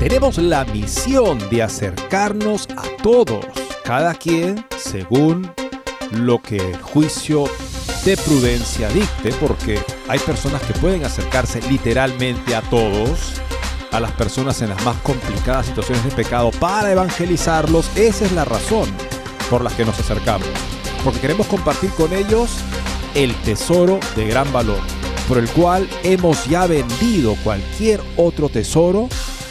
Tenemos la misión de acercarnos a todos, cada quien según lo que el juicio de prudencia dicte, porque hay personas que pueden acercarse literalmente a todos, a las personas en las más complicadas situaciones de pecado para evangelizarlos. Esa es la razón por la que nos acercamos, porque queremos compartir con ellos el tesoro de gran valor, por el cual hemos ya vendido cualquier otro tesoro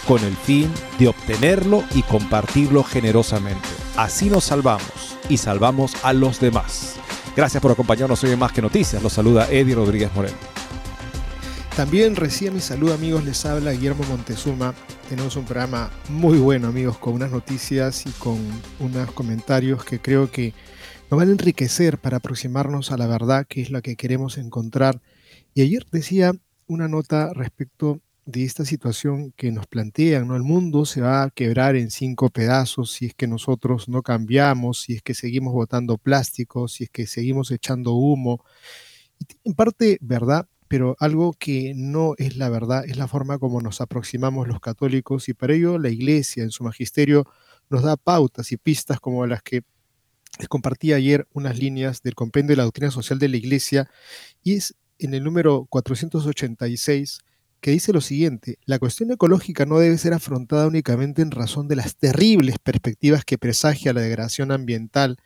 con el fin de obtenerlo y compartirlo generosamente. Así nos salvamos y salvamos a los demás. Gracias por acompañarnos hoy en Más que Noticias. Los saluda Eddie Rodríguez Moreno. También recibe mi saludo amigos, les habla Guillermo Montezuma. Tenemos un programa muy bueno amigos, con unas noticias y con unos comentarios que creo que nos van a enriquecer para aproximarnos a la verdad, que es la que queremos encontrar. Y ayer decía una nota respecto de esta situación que nos plantean, ¿no? El mundo se va a quebrar en cinco pedazos si es que nosotros no cambiamos, si es que seguimos botando plástico, si es que seguimos echando humo. Y en parte verdad, pero algo que no es la verdad es la forma como nos aproximamos los católicos y para ello la Iglesia en su magisterio nos da pautas y pistas como las que les compartí ayer unas líneas del compendio de la doctrina social de la Iglesia y es en el número 486 que dice lo siguiente, la cuestión ecológica no debe ser afrontada únicamente en razón de las terribles perspectivas que presagia la degradación ambiental.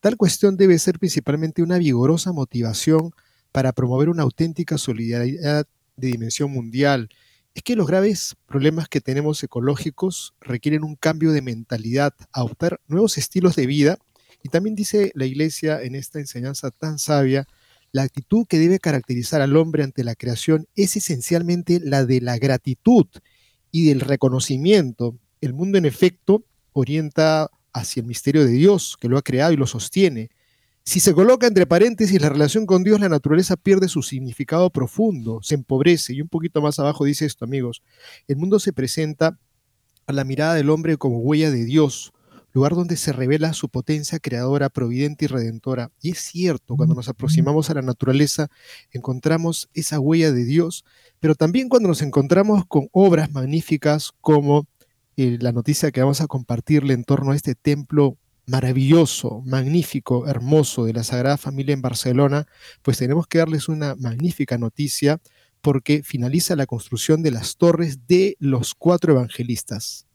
Tal cuestión debe ser principalmente una vigorosa motivación para promover una auténtica solidaridad de dimensión mundial. Es que los graves problemas que tenemos ecológicos requieren un cambio de mentalidad, adoptar nuevos estilos de vida y también dice la Iglesia en esta enseñanza tan sabia, la actitud que debe caracterizar al hombre ante la creación es esencialmente la de la gratitud y del reconocimiento. El mundo, en efecto, orienta hacia el misterio de Dios, que lo ha creado y lo sostiene. Si se coloca entre paréntesis la relación con Dios, la naturaleza pierde su significado profundo, se empobrece. Y un poquito más abajo dice esto, amigos. El mundo se presenta a la mirada del hombre como huella de Dios, lugar donde se revela su potencia creadora, providente y redentora. Y es cierto, cuando nos aproximamos a la naturaleza, encontramos esa huella de Dios, pero también cuando nos encontramos con obras magníficas como eh, la noticia que vamos a compartirle en torno a este templo maravilloso, magnífico, hermoso de la Sagrada Familia en Barcelona, pues tenemos que darles una magnífica noticia porque finaliza la construcción de las torres de los cuatro evangelistas.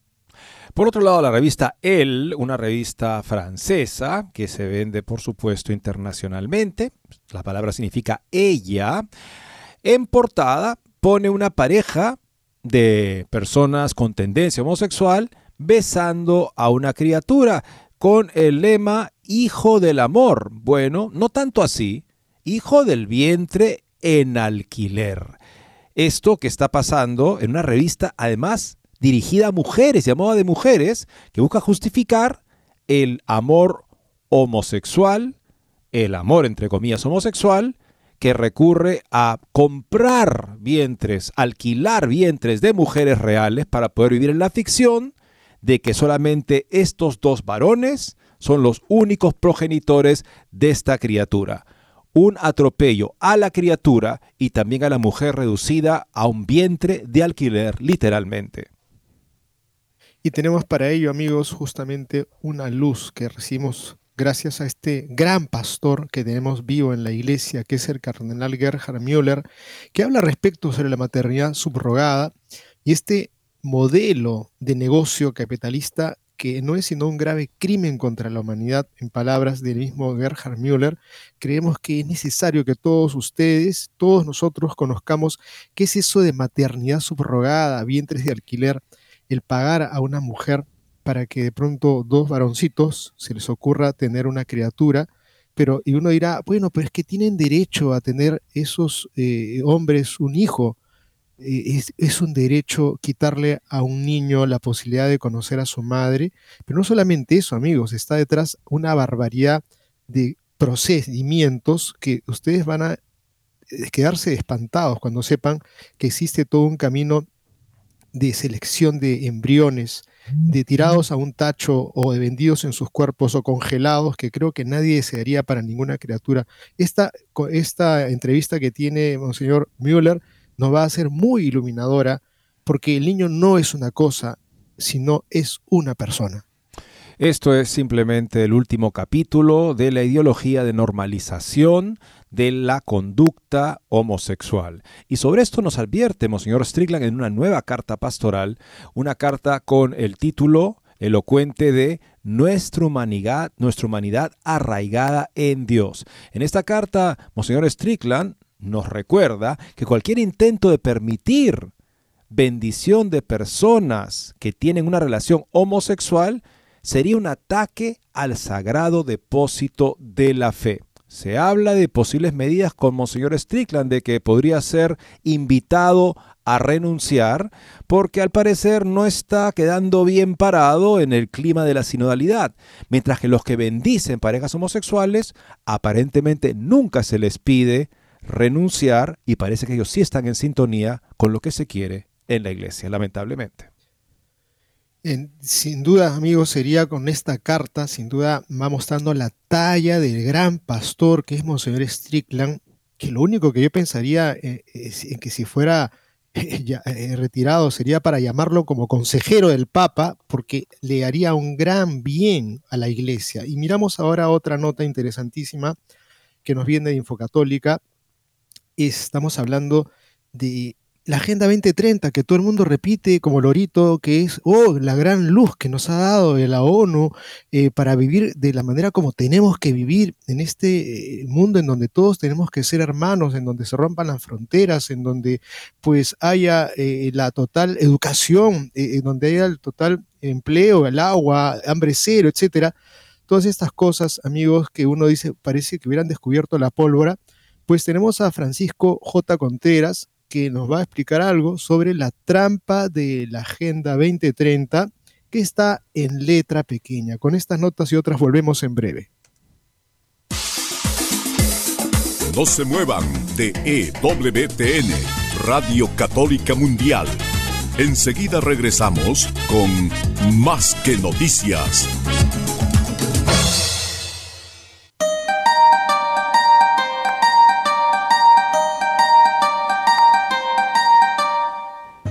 Por otro lado, la revista Elle, una revista francesa que se vende, por supuesto, internacionalmente, la palabra significa ella, en portada pone una pareja de personas con tendencia homosexual besando a una criatura con el lema Hijo del Amor. Bueno, no tanto así, Hijo del Vientre en alquiler. Esto que está pasando en una revista, además, dirigida a mujeres, llamada de mujeres, que busca justificar el amor homosexual, el amor entre comillas homosexual, que recurre a comprar vientres, alquilar vientres de mujeres reales para poder vivir en la ficción de que solamente estos dos varones son los únicos progenitores de esta criatura. Un atropello a la criatura y también a la mujer reducida a un vientre de alquiler literalmente. Y tenemos para ello, amigos, justamente una luz que recibimos gracias a este gran pastor que tenemos vivo en la iglesia, que es el cardenal Gerhard Müller, que habla respecto sobre la maternidad subrogada y este modelo de negocio capitalista que no es sino un grave crimen contra la humanidad, en palabras del mismo Gerhard Müller, creemos que es necesario que todos ustedes, todos nosotros conozcamos qué es eso de maternidad subrogada, vientres de alquiler, el pagar a una mujer para que de pronto dos varoncitos se les ocurra tener una criatura, pero y uno dirá, bueno, pero es que tienen derecho a tener esos eh, hombres un hijo, eh, es, un derecho quitarle a un niño la posibilidad de conocer a su madre, pero no solamente eso, amigos, está detrás una barbaridad de procedimientos que ustedes van a eh, quedarse espantados cuando sepan que existe todo un camino de selección de embriones, de tirados a un tacho o de vendidos en sus cuerpos o congelados, que creo que nadie desearía para ninguna criatura. Esta, esta entrevista que tiene Monseñor Müller nos va a ser muy iluminadora porque el niño no es una cosa, sino es una persona. Esto es simplemente el último capítulo de la ideología de normalización de la conducta homosexual. Y sobre esto nos advierte Monseñor Strickland en una nueva carta pastoral, una carta con el título elocuente de nuestra humanidad, nuestra humanidad arraigada en Dios. En esta carta, Monseñor Strickland nos recuerda que cualquier intento de permitir bendición de personas que tienen una relación homosexual sería un ataque al sagrado depósito de la fe. Se habla de posibles medidas como señor Strickland, de que podría ser invitado a renunciar, porque al parecer no está quedando bien parado en el clima de la sinodalidad, mientras que los que bendicen parejas homosexuales aparentemente nunca se les pide renunciar y parece que ellos sí están en sintonía con lo que se quiere en la iglesia, lamentablemente. Sin duda, amigos, sería con esta carta, sin duda va mostrando la talla del gran pastor que es Monseñor Strickland, que lo único que yo pensaría eh, en que si fuera eh, retirado sería para llamarlo como consejero del Papa, porque le haría un gran bien a la iglesia. Y miramos ahora otra nota interesantísima que nos viene de Infocatólica, estamos hablando de la Agenda 2030, que todo el mundo repite como lorito, que es oh, la gran luz que nos ha dado la ONU eh, para vivir de la manera como tenemos que vivir en este eh, mundo en donde todos tenemos que ser hermanos, en donde se rompan las fronteras, en donde pues haya eh, la total educación, en donde haya el total empleo, el agua, hambre cero, etcétera. Todas estas cosas, amigos, que uno dice, parece que hubieran descubierto la pólvora, pues tenemos a Francisco J. Contreras, que nos va a explicar algo sobre la trampa de la Agenda 2030, que está en letra pequeña. Con estas notas y otras volvemos en breve. No se muevan de EWTN, Radio Católica Mundial. Enseguida regresamos con Más que Noticias.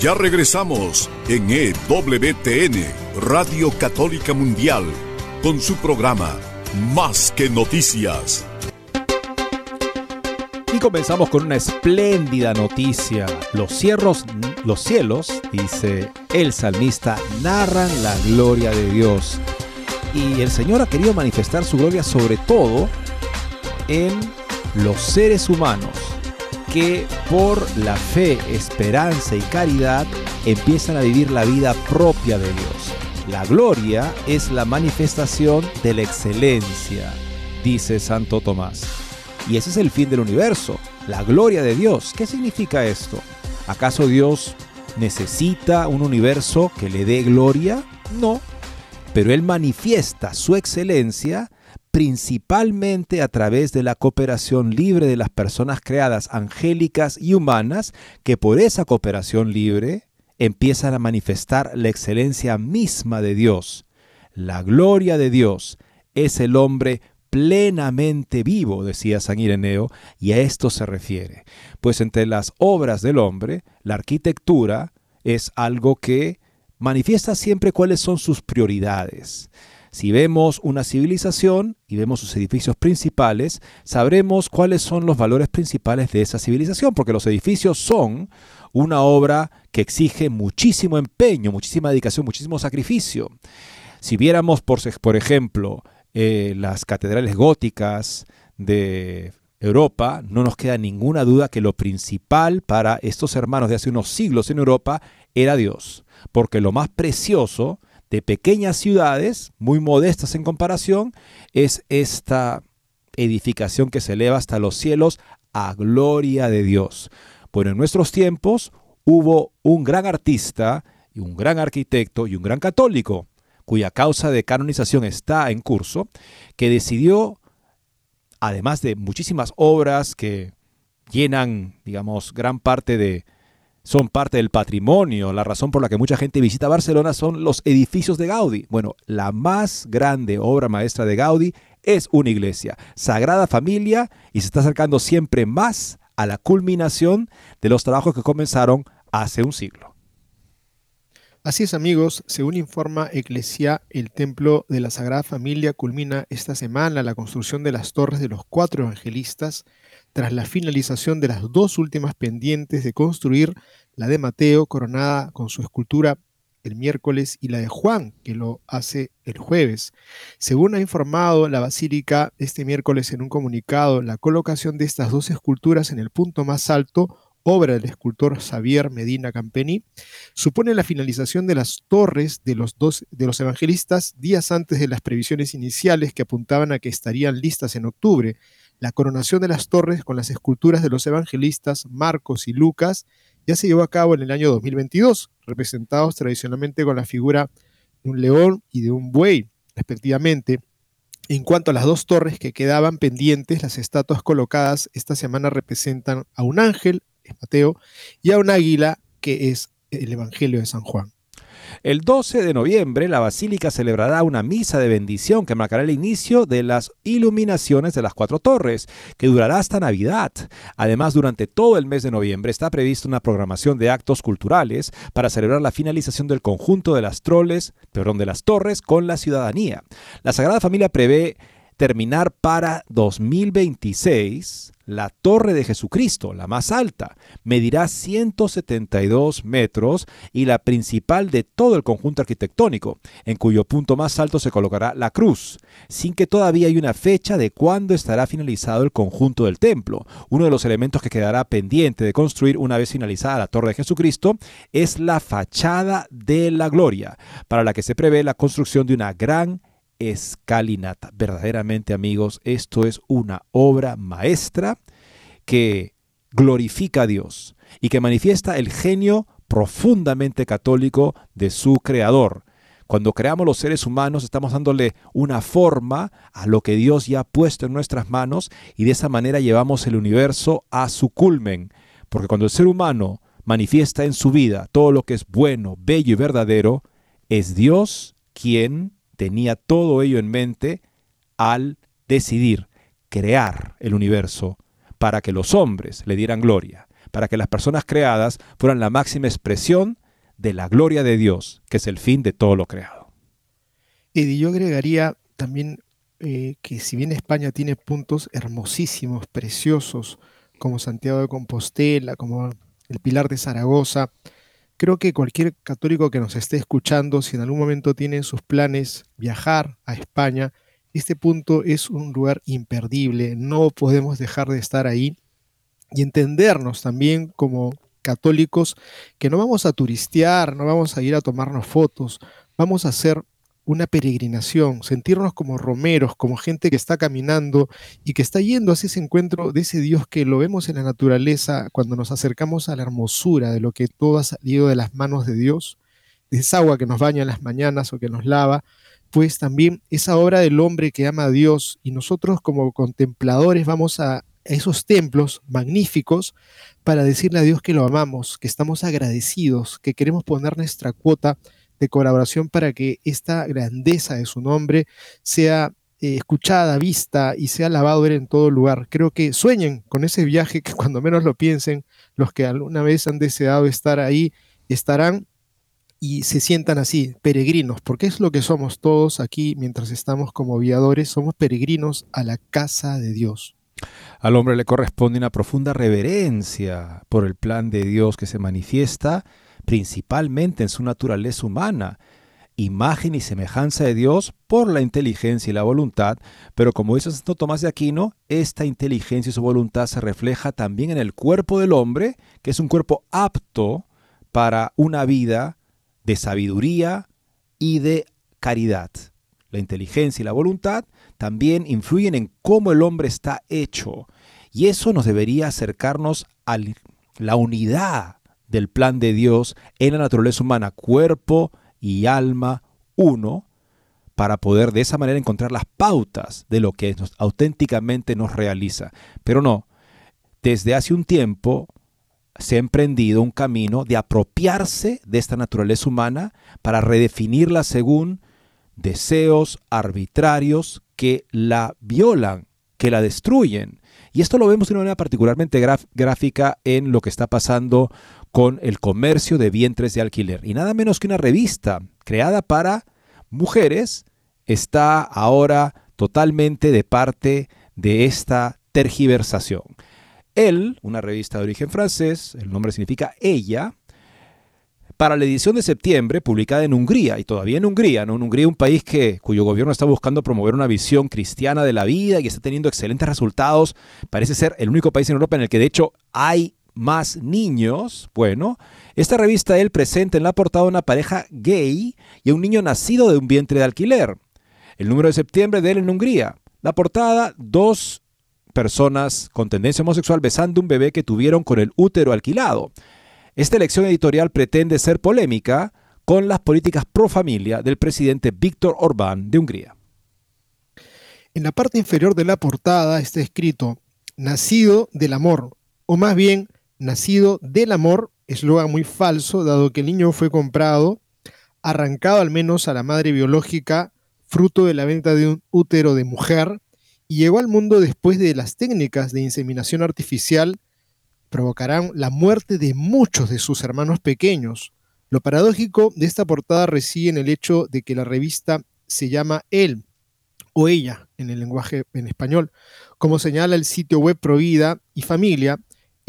Ya regresamos en EWTN, Radio Católica Mundial, con su programa Más que Noticias. Y comenzamos con una espléndida noticia. Los, cierros, los cielos, dice el salmista, narran la gloria de Dios. Y el Señor ha querido manifestar su gloria sobre todo en los seres humanos que por la fe, esperanza y caridad empiezan a vivir la vida propia de Dios. La gloria es la manifestación de la excelencia, dice Santo Tomás. Y ese es el fin del universo, la gloria de Dios. ¿Qué significa esto? ¿Acaso Dios necesita un universo que le dé gloria? No, pero Él manifiesta su excelencia principalmente a través de la cooperación libre de las personas creadas angélicas y humanas, que por esa cooperación libre empiezan a manifestar la excelencia misma de Dios. La gloria de Dios es el hombre plenamente vivo, decía San Ireneo, y a esto se refiere. Pues entre las obras del hombre, la arquitectura es algo que manifiesta siempre cuáles son sus prioridades. Si vemos una civilización y vemos sus edificios principales, sabremos cuáles son los valores principales de esa civilización, porque los edificios son una obra que exige muchísimo empeño, muchísima dedicación, muchísimo sacrificio. Si viéramos, por, ejemplo, eh, las catedrales góticas de Europa, no nos queda ninguna duda que lo principal para estos hermanos de hace unos siglos en Europa era Dios, porque lo más precioso de pequeñas ciudades, muy modestas en comparación, es esta edificación que se eleva hasta los cielos a gloria de Dios. Bueno, en nuestros tiempos hubo un gran artista y un gran arquitecto y un gran católico, cuya causa de canonización está en curso, que decidió, además de muchísimas obras que llenan, digamos, gran parte de, son parte del patrimonio. La razón por la que mucha gente visita Barcelona son los edificios de Gaudí. Bueno, la más grande obra maestra de Gaudí es una iglesia, Sagrada Familia, y se está acercando siempre más a la culminación de los trabajos que comenzaron hace un siglo. Así es amigos, según informa Eclesia, el templo de la Sagrada Familia culmina esta semana la construcción de las torres de los cuatro evangelistas tras la finalización de las dos últimas pendientes de construir la de Mateo coronada con su escultura el miércoles y la de Juan, que lo hace el jueves. Según ha informado la Basílica este miércoles en un comunicado, la colocación de estas dos esculturas en el punto más alto, obra del escultor Xavier Medina Campeni, supone la finalización de las torres de los, dos, de los evangelistas días antes de las previsiones iniciales que apuntaban a que estarían listas en octubre. La coronación de las torres con las esculturas de los evangelistas Marcos y Lucas ya se llevó a cabo en el año 2022, representados tradicionalmente con la figura de un león y de un buey, respectivamente. En cuanto a las dos torres que quedaban pendientes, las estatuas colocadas esta semana representan a un ángel, es Mateo, y a un águila, que es el Evangelio de San Juan. El 12 de noviembre la Basílica celebrará una misa de bendición que marcará el inicio de las iluminaciones de las cuatro torres, que durará hasta Navidad. Además, durante todo el mes de noviembre está prevista una programación de actos culturales para celebrar la finalización del conjunto de las troles, perdón, de las torres con la ciudadanía. La Sagrada Familia prevé terminar para 2026 la Torre de Jesucristo, la más alta, medirá 172 metros y la principal de todo el conjunto arquitectónico, en cuyo punto más alto se colocará la cruz, sin que todavía hay una fecha de cuándo estará finalizado el conjunto del templo. Uno de los elementos que quedará pendiente de construir una vez finalizada la Torre de Jesucristo es la fachada de la gloria, para la que se prevé la construcción de una gran escalinata. Verdaderamente amigos, esto es una obra maestra que glorifica a Dios y que manifiesta el genio profundamente católico de su creador. Cuando creamos los seres humanos estamos dándole una forma a lo que Dios ya ha puesto en nuestras manos y de esa manera llevamos el universo a su culmen. Porque cuando el ser humano manifiesta en su vida todo lo que es bueno, bello y verdadero, es Dios quien tenía todo ello en mente al decidir crear el universo para que los hombres le dieran gloria, para que las personas creadas fueran la máxima expresión de la gloria de Dios, que es el fin de todo lo creado. Y yo agregaría también eh, que si bien España tiene puntos hermosísimos, preciosos, como Santiago de Compostela, como el Pilar de Zaragoza, Creo que cualquier católico que nos esté escuchando, si en algún momento tiene en sus planes viajar a España, este punto es un lugar imperdible, no podemos dejar de estar ahí y entendernos también como católicos que no vamos a turistear, no vamos a ir a tomarnos fotos, vamos a hacer una peregrinación, sentirnos como romeros, como gente que está caminando y que está yendo hacia ese encuentro de ese Dios que lo vemos en la naturaleza cuando nos acercamos a la hermosura de lo que todo ha salido de las manos de Dios, de esa agua que nos baña en las mañanas o que nos lava, pues también esa obra del hombre que ama a Dios y nosotros como contempladores vamos a esos templos magníficos para decirle a Dios que lo amamos, que estamos agradecidos, que queremos poner nuestra cuota de colaboración para que esta grandeza de su nombre sea eh, escuchada, vista y sea alabado en todo lugar. Creo que sueñen con ese viaje que cuando menos lo piensen, los que alguna vez han deseado estar ahí, estarán y se sientan así, peregrinos, porque es lo que somos todos aquí mientras estamos como viadores, somos peregrinos a la casa de Dios. Al hombre le corresponde una profunda reverencia por el plan de Dios que se manifiesta principalmente en su naturaleza humana, imagen y semejanza de Dios por la inteligencia y la voluntad, pero como dice Santo Tomás de Aquino, esta inteligencia y su voluntad se refleja también en el cuerpo del hombre, que es un cuerpo apto para una vida de sabiduría y de caridad. La inteligencia y la voluntad también influyen en cómo el hombre está hecho, y eso nos debería acercarnos a la unidad del plan de Dios en la naturaleza humana, cuerpo y alma uno, para poder de esa manera encontrar las pautas de lo que auténticamente nos realiza. Pero no, desde hace un tiempo se ha emprendido un camino de apropiarse de esta naturaleza humana para redefinirla según deseos arbitrarios que la violan, que la destruyen. Y esto lo vemos de una manera particularmente gráfica en lo que está pasando con el comercio de vientres de alquiler. Y nada menos que una revista creada para mujeres está ahora totalmente de parte de esta tergiversación. Él, una revista de origen francés, el nombre significa ella, para la edición de septiembre, publicada en Hungría, y todavía en Hungría, ¿no? En Hungría, un país que, cuyo gobierno está buscando promover una visión cristiana de la vida y está teniendo excelentes resultados, parece ser el único país en Europa en el que de hecho hay más niños, bueno, esta revista él presenta en la portada una pareja gay y un niño nacido de un vientre de alquiler. El número de septiembre de él en Hungría. La portada, dos personas con tendencia homosexual besando un bebé que tuvieron con el útero alquilado. Esta elección editorial pretende ser polémica con las políticas pro familia del presidente Víctor Orbán de Hungría. En la parte inferior de la portada está escrito, nacido del amor, o más bien, nacido del amor, eslogan muy falso, dado que el niño fue comprado, arrancado al menos a la madre biológica, fruto de la venta de un útero de mujer, y llegó al mundo después de las técnicas de inseminación artificial provocarán la muerte de muchos de sus hermanos pequeños. Lo paradójico de esta portada reside en el hecho de que la revista se llama él o ella en el lenguaje en español. Como señala el sitio web Provida y Familia,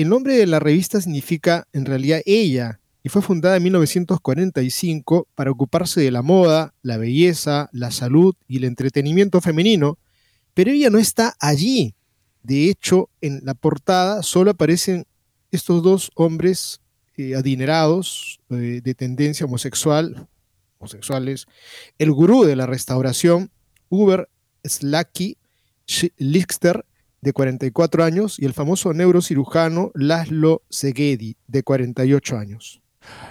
el nombre de la revista significa en realidad ella y fue fundada en 1945 para ocuparse de la moda, la belleza, la salud y el entretenimiento femenino, pero ella no está allí. De hecho, en la portada solo aparecen estos dos hombres eh, adinerados eh, de tendencia homosexual, homosexuales, el gurú de la restauración, Uber Slacky Lichter, de 44 años, y el famoso neurocirujano Laszlo Segedi, de 48 años.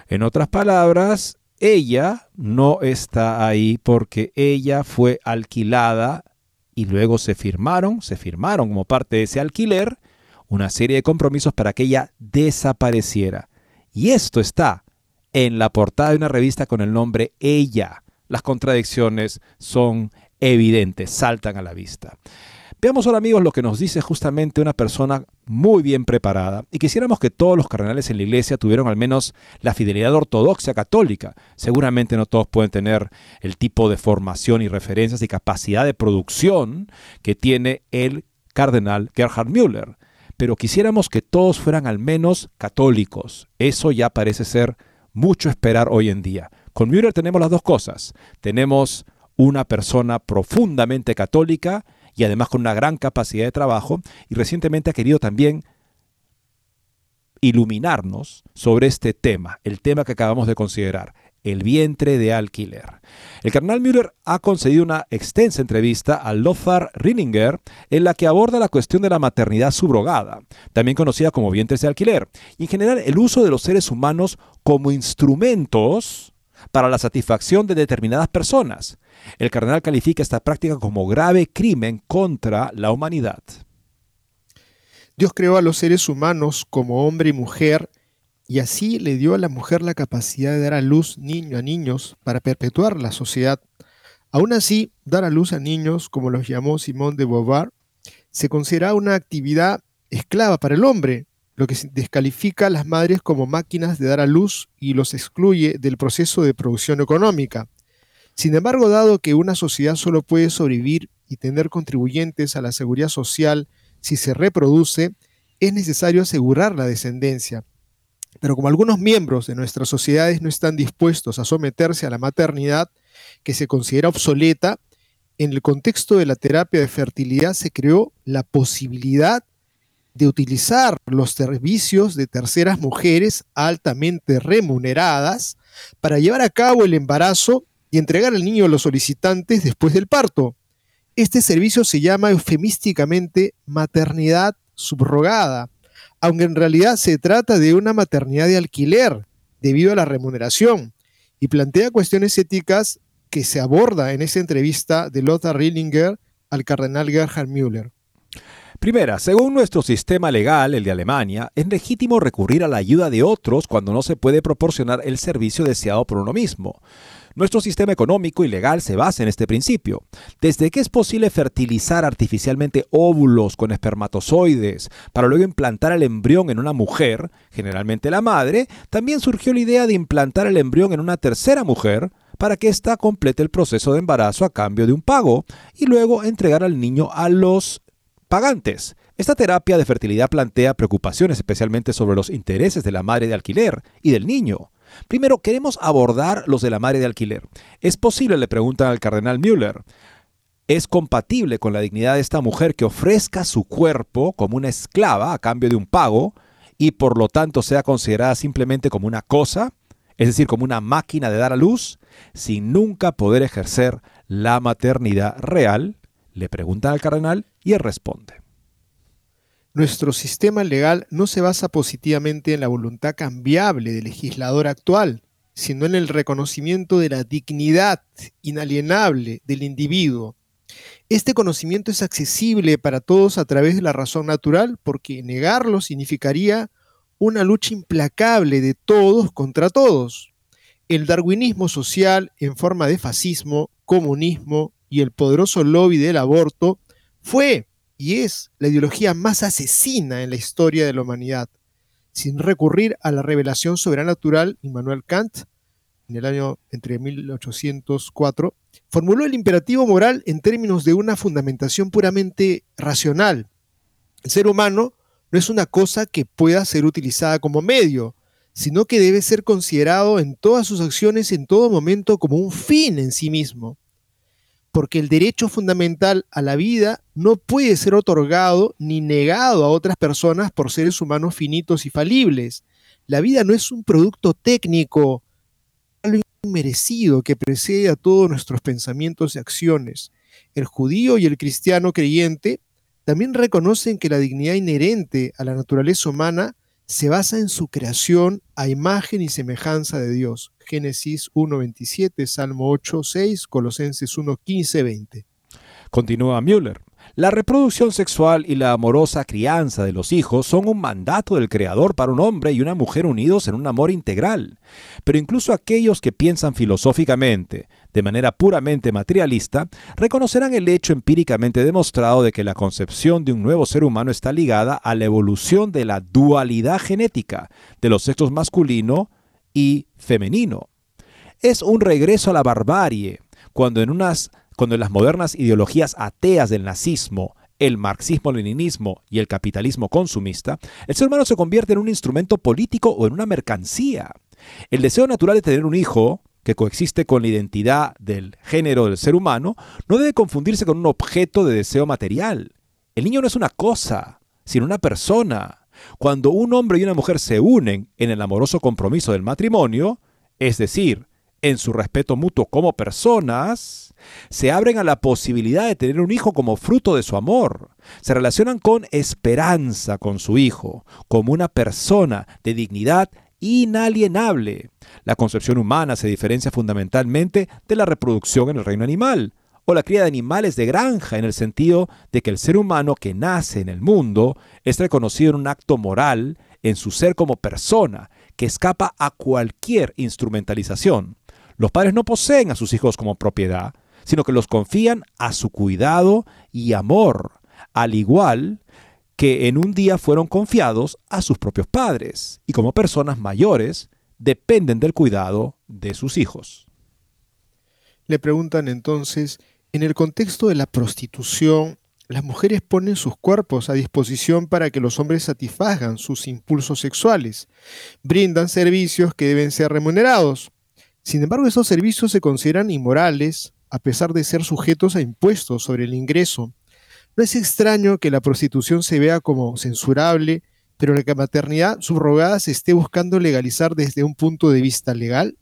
En otras palabras, ella no está ahí porque ella fue alquilada y luego se firmaron, se firmaron como parte de ese alquiler una serie de compromisos para que ella desapareciera. Y esto está en la portada de una revista con el nombre Ella. Las contradicciones son evidentes, saltan a la vista. Veamos ahora amigos lo que nos dice justamente una persona muy bien preparada y quisiéramos que todos los cardenales en la iglesia tuvieran al menos la fidelidad ortodoxa católica. Seguramente no todos pueden tener el tipo de formación y referencias y capacidad de producción que tiene el cardenal Gerhard Müller, pero quisiéramos que todos fueran al menos católicos. Eso ya parece ser mucho esperar hoy en día. Con Müller tenemos las dos cosas. Tenemos una persona profundamente católica y además con una gran capacidad de trabajo y recientemente ha querido también iluminarnos sobre este tema, el tema que acabamos de considerar, el vientre de alquiler. El cardenal Müller ha concedido una extensa entrevista a Lothar Rinninger en la que aborda la cuestión de la maternidad subrogada, también conocida como vientres de alquiler, y en general el uso de los seres humanos como instrumentos para la satisfacción de determinadas personas. El cardenal califica esta práctica como grave crimen contra la humanidad. Dios creó a los seres humanos como hombre y mujer y así le dio a la mujer la capacidad de dar a luz niño a niños para perpetuar la sociedad. Aún así, dar a luz a niños, como los llamó Simón de Beauvoir, se considera una actividad esclava para el hombre, lo que descalifica a las madres como máquinas de dar a luz y los excluye del proceso de producción económica. Sin embargo, dado que una sociedad solo puede sobrevivir y tener contribuyentes a la seguridad social si se reproduce, es necesario asegurar la descendencia. Pero como algunos miembros de nuestras sociedades no están dispuestos a someterse a la maternidad, que se considera obsoleta, en el contexto de la terapia de fertilidad se creó la posibilidad de utilizar los servicios de terceras mujeres altamente remuneradas para llevar a cabo el embarazo y entregar al niño a los solicitantes después del parto. Este servicio se llama eufemísticamente maternidad subrogada aunque en realidad se trata de una maternidad de alquiler debido a la remuneración y plantea cuestiones éticas que se aborda en esa entrevista de Lothar Rillinger al cardenal Gerhard Müller. Primera, según nuestro sistema legal, el de Alemania, es legítimo recurrir a la ayuda de otros cuando no se puede proporcionar el servicio deseado por uno mismo. Nuestro sistema económico y legal se basa en este principio. Desde que es posible fertilizar artificialmente óvulos con espermatozoides para luego implantar el embrión en una mujer, generalmente la madre, también surgió la idea de implantar el embrión en una tercera mujer para que ésta complete el proceso de embarazo a cambio de un pago y luego entregar al niño a los pagantes. Esta terapia de fertilidad plantea preocupaciones especialmente sobre los intereses de la madre de alquiler y del niño. Primero, queremos abordar los de la madre de alquiler. ¿Es posible, le preguntan al cardenal Müller, es compatible con la dignidad de esta mujer que ofrezca su cuerpo como una esclava a cambio de un pago y por lo tanto sea considerada simplemente como una cosa, es decir, como una máquina de dar a luz, sin nunca poder ejercer la maternidad real? Le preguntan al cardenal y él responde. Nuestro sistema legal no se basa positivamente en la voluntad cambiable del legislador actual, sino en el reconocimiento de la dignidad inalienable del individuo. Este conocimiento es accesible para todos a través de la razón natural porque negarlo significaría una lucha implacable de todos contra todos. El darwinismo social en forma de fascismo, comunismo y el poderoso lobby del aborto fue y es la ideología más asesina en la historia de la humanidad. Sin recurrir a la revelación sobrenatural, Immanuel Kant, en el año entre 1804, formuló el imperativo moral en términos de una fundamentación puramente racional. El ser humano no es una cosa que pueda ser utilizada como medio, sino que debe ser considerado en todas sus acciones en todo momento como un fin en sí mismo porque el derecho fundamental a la vida no puede ser otorgado ni negado a otras personas por seres humanos finitos y falibles. La vida no es un producto técnico, algo inmerecido que precede a todos nuestros pensamientos y acciones. El judío y el cristiano creyente también reconocen que la dignidad inherente a la naturaleza humana se basa en su creación a imagen y semejanza de Dios. Génesis 1.27, Salmo 8.6, Colosenses 1.15, 20. Continúa Müller. La reproducción sexual y la amorosa crianza de los hijos son un mandato del Creador para un hombre y una mujer unidos en un amor integral. Pero incluso aquellos que piensan filosóficamente, de manera puramente materialista, reconocerán el hecho empíricamente demostrado de que la concepción de un nuevo ser humano está ligada a la evolución de la dualidad genética de los sexos masculino y femenino. Es un regreso a la barbarie, cuando en unas cuando en las modernas ideologías ateas del nazismo, el marxismo-leninismo y el capitalismo consumista, el ser humano se convierte en un instrumento político o en una mercancía. El deseo natural de tener un hijo, que coexiste con la identidad del género del ser humano, no debe confundirse con un objeto de deseo material. El niño no es una cosa, sino una persona. Cuando un hombre y una mujer se unen en el amoroso compromiso del matrimonio, es decir, en su respeto mutuo como personas, se abren a la posibilidad de tener un hijo como fruto de su amor. Se relacionan con esperanza con su hijo, como una persona de dignidad inalienable. La concepción humana se diferencia fundamentalmente de la reproducción en el reino animal, o la cría de animales de granja en el sentido de que el ser humano que nace en el mundo es reconocido en un acto moral en su ser como persona, que escapa a cualquier instrumentalización. Los padres no poseen a sus hijos como propiedad, sino que los confían a su cuidado y amor, al igual que en un día fueron confiados a sus propios padres, y como personas mayores dependen del cuidado de sus hijos. Le preguntan entonces, en el contexto de la prostitución, las mujeres ponen sus cuerpos a disposición para que los hombres satisfagan sus impulsos sexuales. Brindan servicios que deben ser remunerados. Sin embargo, esos servicios se consideran inmorales a pesar de ser sujetos a impuestos sobre el ingreso. No es extraño que la prostitución se vea como censurable, pero la maternidad subrogada se esté buscando legalizar desde un punto de vista legal.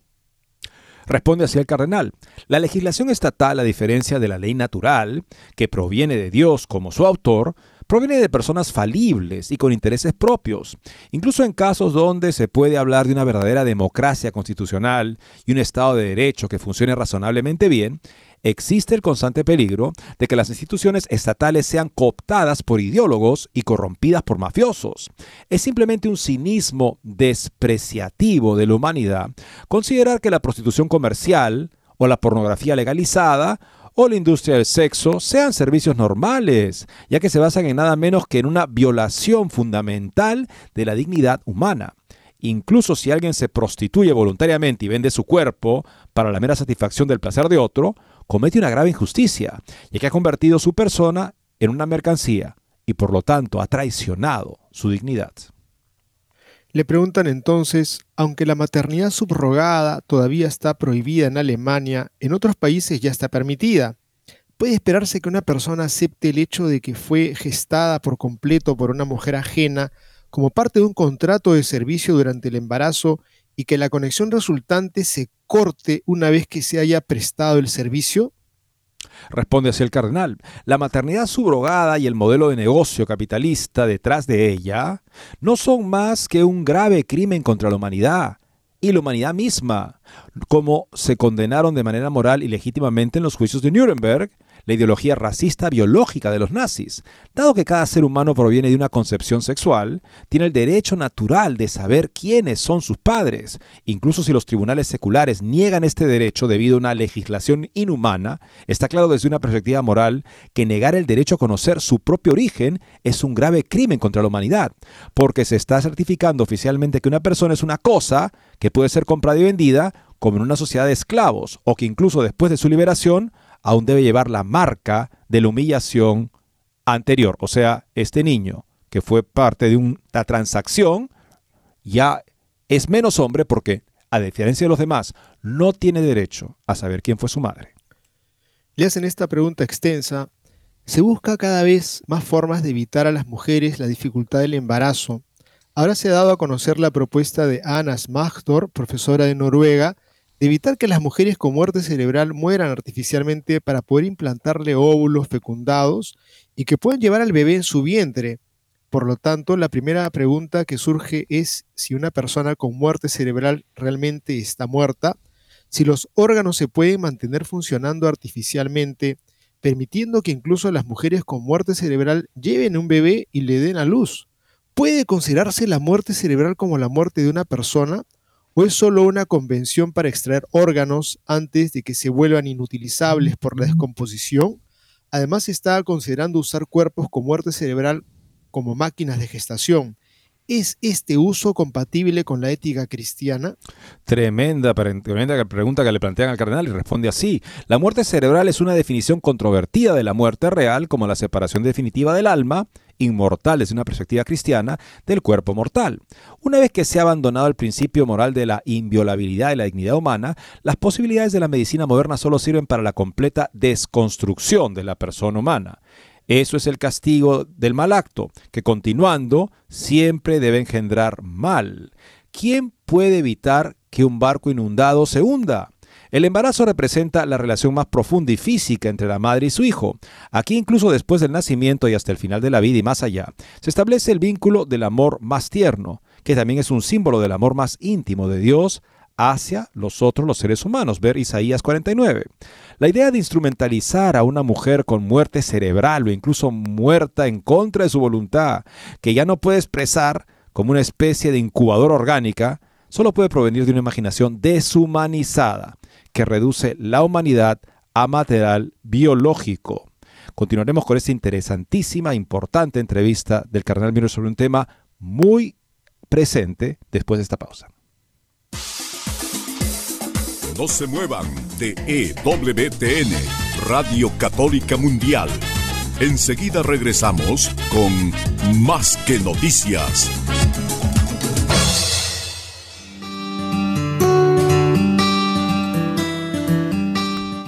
Responde así el cardenal. La legislación estatal, a diferencia de la ley natural, que proviene de Dios como su autor, proviene de personas falibles y con intereses propios. Incluso en casos donde se puede hablar de una verdadera democracia constitucional y un Estado de Derecho que funcione razonablemente bien, existe el constante peligro de que las instituciones estatales sean cooptadas por ideólogos y corrompidas por mafiosos. Es simplemente un cinismo despreciativo de la humanidad considerar que la prostitución comercial o la pornografía legalizada o la industria del sexo sean servicios normales, ya que se basan en nada menos que en una violación fundamental de la dignidad humana. Incluso si alguien se prostituye voluntariamente y vende su cuerpo para la mera satisfacción del placer de otro, comete una grave injusticia, ya que ha convertido su persona en una mercancía y por lo tanto ha traicionado su dignidad. Le preguntan entonces, aunque la maternidad subrogada todavía está prohibida en Alemania, en otros países ya está permitida. ¿Puede esperarse que una persona acepte el hecho de que fue gestada por completo por una mujer ajena como parte de un contrato de servicio durante el embarazo y que la conexión resultante se corte una vez que se haya prestado el servicio? Responde así el cardenal. La maternidad subrogada y el modelo de negocio capitalista detrás de ella no son más que un grave crimen contra la humanidad y la humanidad misma, como se condenaron de manera moral y legítimamente en los juicios de Nuremberg la ideología racista biológica de los nazis. Dado que cada ser humano proviene de una concepción sexual, tiene el derecho natural de saber quiénes son sus padres. Incluso si los tribunales seculares niegan este derecho debido a una legislación inhumana, está claro desde una perspectiva moral que negar el derecho a conocer su propio origen es un grave crimen contra la humanidad, porque se está certificando oficialmente que una persona es una cosa que puede ser comprada y vendida como en una sociedad de esclavos, o que incluso después de su liberación aún debe llevar la marca de la humillación anterior. O sea, este niño que fue parte de una transacción ya es menos hombre porque, a diferencia de los demás, no tiene derecho a saber quién fue su madre. Le hacen esta pregunta extensa. Se busca cada vez más formas de evitar a las mujeres la dificultad del embarazo. Ahora se ha dado a conocer la propuesta de Anna Smagdor, profesora de Noruega, de evitar que las mujeres con muerte cerebral mueran artificialmente para poder implantarle óvulos fecundados y que puedan llevar al bebé en su vientre. Por lo tanto, la primera pregunta que surge es si una persona con muerte cerebral realmente está muerta, si los órganos se pueden mantener funcionando artificialmente, permitiendo que incluso las mujeres con muerte cerebral lleven un bebé y le den a luz. ¿Puede considerarse la muerte cerebral como la muerte de una persona? ¿O es solo una convención para extraer órganos antes de que se vuelvan inutilizables por la descomposición? Además, se está considerando usar cuerpos con muerte cerebral como máquinas de gestación. ¿Es este uso compatible con la ética cristiana? Tremenda, tremenda pregunta que le plantean al cardenal y responde así. La muerte cerebral es una definición controvertida de la muerte real como la separación definitiva del alma inmortal desde una perspectiva cristiana del cuerpo mortal. Una vez que se ha abandonado el principio moral de la inviolabilidad de la dignidad humana, las posibilidades de la medicina moderna solo sirven para la completa desconstrucción de la persona humana. Eso es el castigo del mal acto, que continuando siempre debe engendrar mal. ¿Quién puede evitar que un barco inundado se hunda? El embarazo representa la relación más profunda y física entre la madre y su hijo. Aquí incluso después del nacimiento y hasta el final de la vida y más allá, se establece el vínculo del amor más tierno, que también es un símbolo del amor más íntimo de Dios hacia los otros, los seres humanos. Ver Isaías 49. La idea de instrumentalizar a una mujer con muerte cerebral o incluso muerta en contra de su voluntad, que ya no puede expresar como una especie de incubadora orgánica, solo puede provenir de una imaginación deshumanizada que reduce la humanidad a material biológico. Continuaremos con esta interesantísima, importante entrevista del cardenal Miro sobre un tema muy presente después de esta pausa. No se muevan de EWTN, Radio Católica Mundial. Enseguida regresamos con Más que Noticias.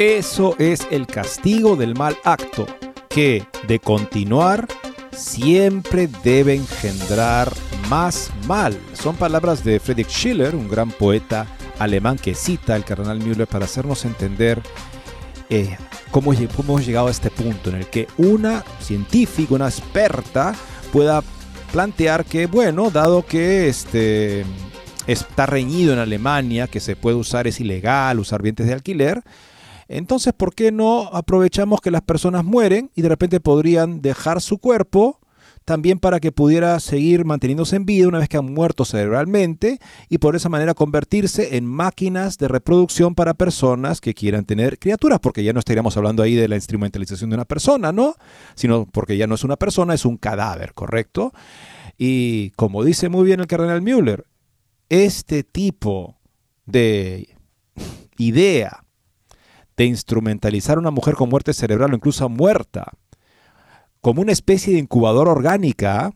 Eso es el castigo del mal acto, que de continuar siempre debe engendrar más mal. Son palabras de Friedrich Schiller, un gran poeta alemán que cita al cardenal Müller para hacernos entender eh, cómo, hemos llegado a este punto en el que una científica, una experta, pueda plantear que, bueno, dado que este, está reñido en Alemania, que se puede usar, es ilegal usar vientres de alquiler, entonces, ¿por qué no aprovechamos que las personas mueren y de repente podrían dejar su cuerpo también para que pudiera seguir manteniéndose en vida una vez que han muerto cerebralmente y por esa manera convertirse en máquinas de reproducción para personas que quieran tener criaturas, porque ya no estaríamos hablando ahí de la instrumentalización de una persona, ¿no? Sino porque ya no es una persona, es un cadáver, ¿correcto? Y como dice muy bien el cardenal Müller, este tipo de idea de instrumentalizar a una mujer con muerte cerebral o incluso muerta como una especie de incubadora orgánica,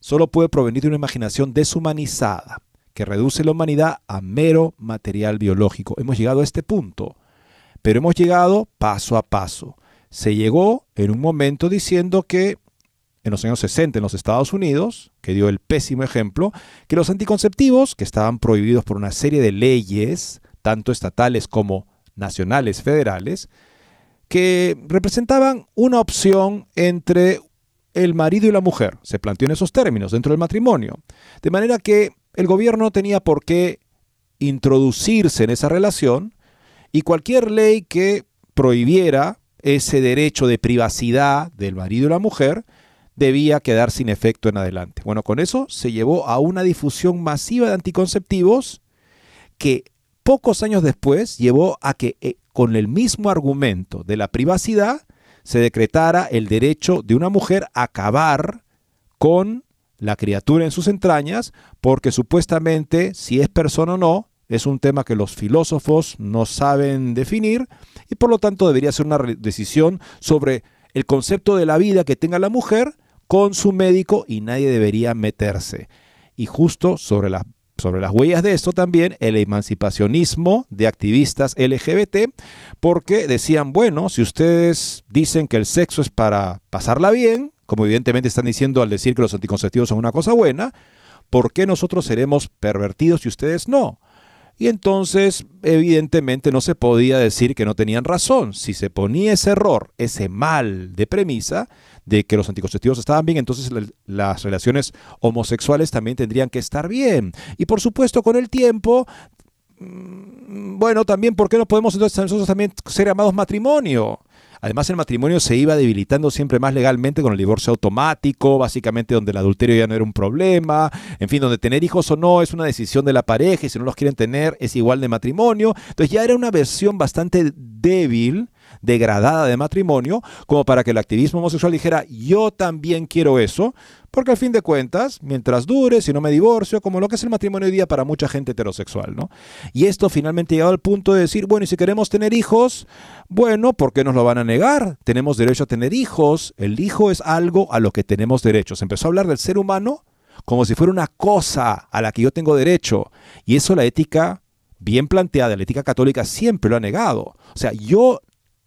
solo puede provenir de una imaginación deshumanizada que reduce la humanidad a mero material biológico. Hemos llegado a este punto, pero hemos llegado paso a paso. Se llegó en un momento diciendo que en los años 60 en los Estados Unidos, que dio el pésimo ejemplo, que los anticonceptivos, que estaban prohibidos por una serie de leyes, tanto estatales como nacionales federales que representaban una opción entre el marido y la mujer. Se planteó en esos términos dentro del matrimonio. De manera que el gobierno no tenía por qué introducirse en esa relación y cualquier ley que prohibiera ese derecho de privacidad del marido y la mujer debía quedar sin efecto en adelante. Bueno, con eso se llevó a una difusión masiva de anticonceptivos que pocos años después llevó a que eh, con el mismo argumento de la privacidad se decretara el derecho de una mujer a acabar con la criatura en sus entrañas, porque supuestamente, si es persona o no, es un tema que los filósofos no saben definir y por lo tanto debería ser una decisión sobre el concepto de la vida que tenga la mujer con su médico y nadie debería meterse. Y justo sobre las sobre las huellas de esto también el emancipacionismo de activistas LGBT, porque decían, bueno, si ustedes dicen que el sexo es para pasarla bien, como evidentemente están diciendo al decir que los anticonceptivos son una cosa buena, ¿por qué nosotros seremos pervertidos y ustedes no? Y entonces, evidentemente, no se podía decir que no tenían razón. Si se ponía ese error, ese mal de premisa de que los anticonceptivos estaban bien, entonces las relaciones homosexuales también tendrían que estar bien. Y por supuesto, con el tiempo, mm, bueno, también, ¿por qué no podemos entonces nosotros también ser llamados matrimonio? Además, el matrimonio se iba debilitando siempre más legalmente con el divorcio automático, básicamente donde el adulterio ya no era un problema, en fin, donde tener hijos o no es una decisión de la pareja y si no los quieren tener es igual de matrimonio. Entonces ya era una versión bastante débil degradada de matrimonio, como para que el activismo homosexual dijera, yo también quiero eso, porque al fin de cuentas, mientras dure, si no me divorcio, como lo que es el matrimonio hoy día para mucha gente heterosexual, ¿no? Y esto finalmente llegado al punto de decir, bueno, y si queremos tener hijos, bueno, ¿por qué nos lo van a negar? Tenemos derecho a tener hijos, el hijo es algo a lo que tenemos derecho. Se empezó a hablar del ser humano como si fuera una cosa a la que yo tengo derecho, y eso la ética bien planteada, la ética católica siempre lo ha negado. O sea, yo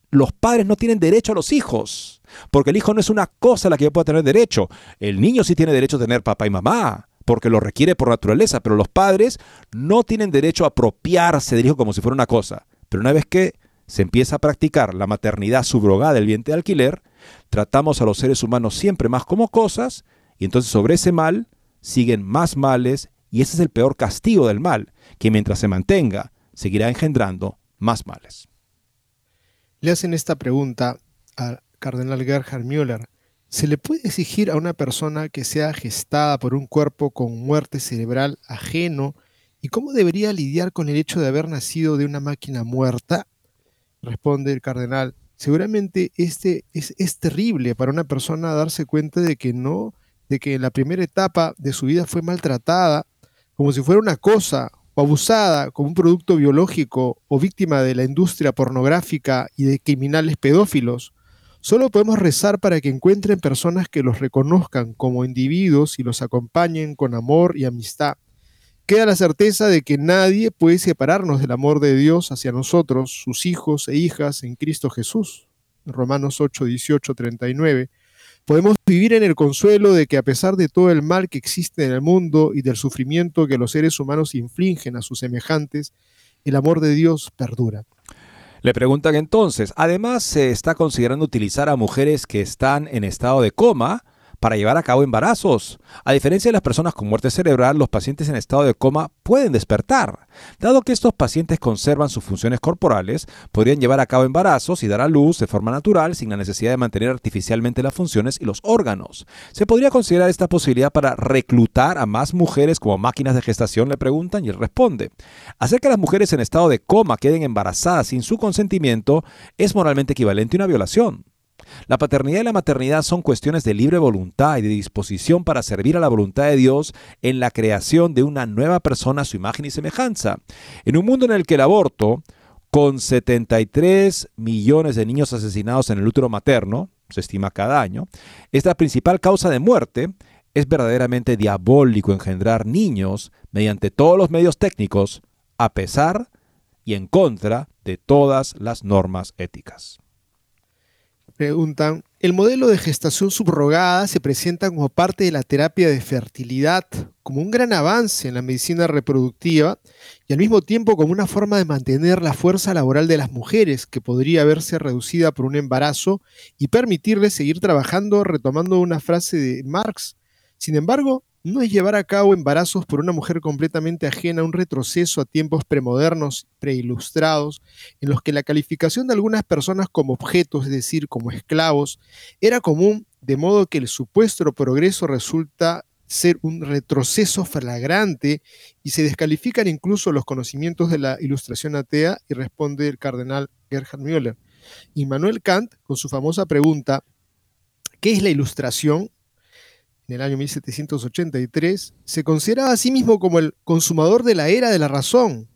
los padres no tienen derecho a los hijos, porque el hijo no es una cosa a la que yo pueda tener derecho. El niño sí tiene derecho a tener papá y mamá, porque lo requiere por naturaleza, pero los padres no tienen derecho a apropiarse del hijo como si fuera una cosa. Pero una vez que se empieza a practicar la maternidad subrogada del vientre de alquiler, tratamos a los seres humanos siempre más como cosas, y entonces sobre ese mal siguen más males, y ese es el peor castigo del mal, que mientras se mantenga, seguirá engendrando más males le hacen esta pregunta al cardenal Gerhard Müller. ¿Se le puede exigir a una persona que sea gestada por un cuerpo con muerte cerebral ajeno? ¿Y cómo debería lidiar con el hecho de haber nacido de una máquina muerta? Responde el cardenal. Seguramente este es, es terrible para una persona darse cuenta de que no, de que en la primera etapa de su vida fue maltratada, como si fuera una cosa, o abusada como un producto biológico o víctima de la industria pornográfica y de criminales pedófilos, solo podemos rezar para que encuentren personas que los reconozcan como individuos y los acompañen con amor y amistad. Queda la certeza de que nadie puede separarnos del amor de Dios hacia nosotros, sus hijos e hijas en Cristo Jesús. Romanos 8, 18, 39 Podemos vivir en el consuelo de que a pesar de todo el mal que existe en el mundo y del sufrimiento que los seres humanos infligen a sus semejantes, el amor de Dios perdura. Le preguntan entonces, además se está considerando utilizar a mujeres que están en estado de coma para llevar a cabo embarazos. A diferencia de las personas con muerte cerebral, los pacientes en estado de coma pueden despertar. Dado que estos pacientes conservan sus funciones corporales, podrían llevar a cabo embarazos y dar a luz de forma natural sin la necesidad de mantener artificialmente las funciones y los órganos. ¿Se podría considerar esta posibilidad para reclutar a más mujeres como máquinas de gestación? Le preguntan y él responde. Hacer que las mujeres en estado de coma queden embarazadas sin su consentimiento es moralmente equivalente a una violación. La paternidad y la maternidad son cuestiones de libre voluntad y de disposición para servir a la voluntad de Dios en la creación de una nueva persona a su imagen y semejanza. En un mundo en el que el aborto, con 73 millones de niños asesinados en el útero materno, se estima cada año, es la principal causa de muerte, es verdaderamente diabólico engendrar niños mediante todos los medios técnicos, a pesar y en contra de todas las normas éticas preguntan, el modelo de gestación subrogada se presenta como parte de la terapia de fertilidad, como un gran avance en la medicina reproductiva y al mismo tiempo como una forma de mantener la fuerza laboral de las mujeres, que podría verse reducida por un embarazo y permitirles seguir trabajando, retomando una frase de Marx. Sin embargo, no es llevar a cabo embarazos por una mujer completamente ajena a un retroceso a tiempos premodernos, preilustrados, en los que la calificación de algunas personas como objetos, es decir, como esclavos, era común, de modo que el supuesto progreso resulta ser un retroceso flagrante y se descalifican incluso los conocimientos de la ilustración atea y responde el cardenal Gerhard Müller. Immanuel Kant, con su famosa pregunta, ¿qué es la ilustración? En el año 1783, se consideraba a sí mismo como el consumador de la era de la razón.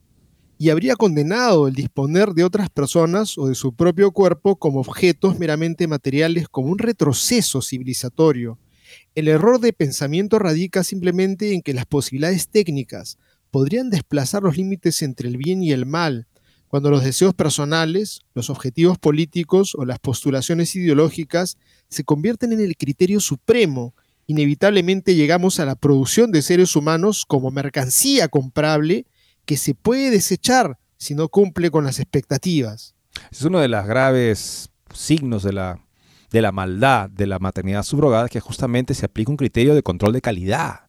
y habría condenado el disponer de otras personas o de su propio cuerpo como objetos meramente materiales como un retroceso civilizatorio. El error de pensamiento radica simplemente en que las posibilidades técnicas podrían desplazar los límites entre el bien y el mal, cuando los deseos personales, los objetivos políticos o las postulaciones ideológicas se convierten en el criterio supremo, inevitablemente llegamos a la producción de seres humanos como mercancía comprable que se puede desechar si no cumple con las expectativas. Es uno de los graves signos de la, de la maldad de la maternidad subrogada que justamente se aplica un criterio de control de calidad.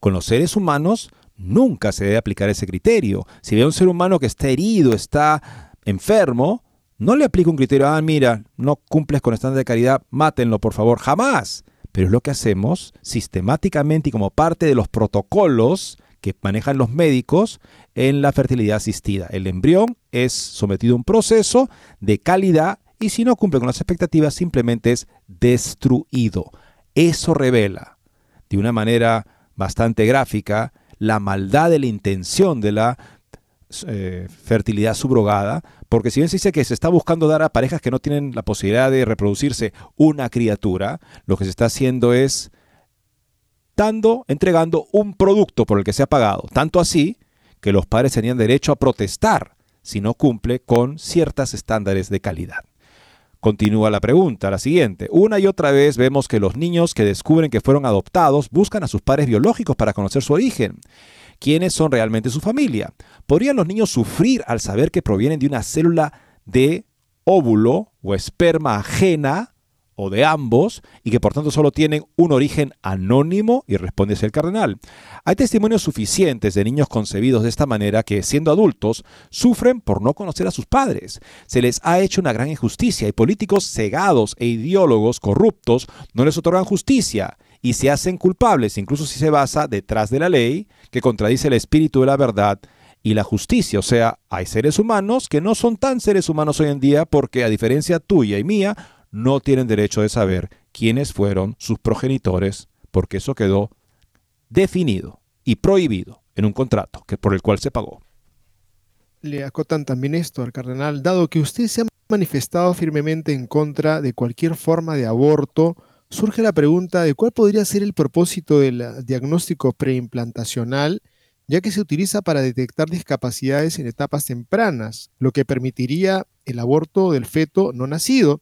Con los seres humanos nunca se debe aplicar ese criterio. Si ve a un ser humano que está herido, está enfermo, no le aplica un criterio, ah, mira, no cumples con estándar de calidad, mátenlo, por favor, jamás. Pero es lo que hacemos sistemáticamente y como parte de los protocolos que manejan los médicos en la fertilidad asistida. El embrión es sometido a un proceso de calidad y si no cumple con las expectativas simplemente es destruido. Eso revela de una manera bastante gráfica la maldad de la intención de la eh, fertilidad subrogada, porque si bien se dice que se está buscando dar a parejas que no tienen la posibilidad de reproducirse una criatura, lo que se está haciendo es entregando un producto por el que se ha pagado. Tanto así que los padres tenían derecho a protestar si no cumple con ciertos estándares de calidad. Continúa la pregunta, la siguiente. Una y otra vez vemos que los niños que descubren que fueron adoptados buscan a sus padres biológicos para conocer su origen. ¿Quiénes son realmente su familia? ¿Podrían los niños sufrir al saber que provienen de una célula de óvulo o esperma ajena o de ambos y que por tanto solo tienen un origen anónimo y responde el cardenal. Hay testimonios suficientes de niños concebidos de esta manera que siendo adultos sufren por no conocer a sus padres. Se les ha hecho una gran injusticia y políticos cegados e ideólogos corruptos no les otorgan justicia y se hacen culpables incluso si se basa detrás de la ley que contradice el espíritu de la verdad y la justicia. O sea, hay seres humanos que no son tan seres humanos hoy en día porque a diferencia tuya y mía, no tienen derecho de saber quiénes fueron sus progenitores, porque eso quedó definido y prohibido en un contrato que por el cual se pagó. Le acotan también esto al cardenal, dado que usted se ha manifestado firmemente en contra de cualquier forma de aborto, surge la pregunta de cuál podría ser el propósito del diagnóstico preimplantacional, ya que se utiliza para detectar discapacidades en etapas tempranas, lo que permitiría el aborto del feto no nacido,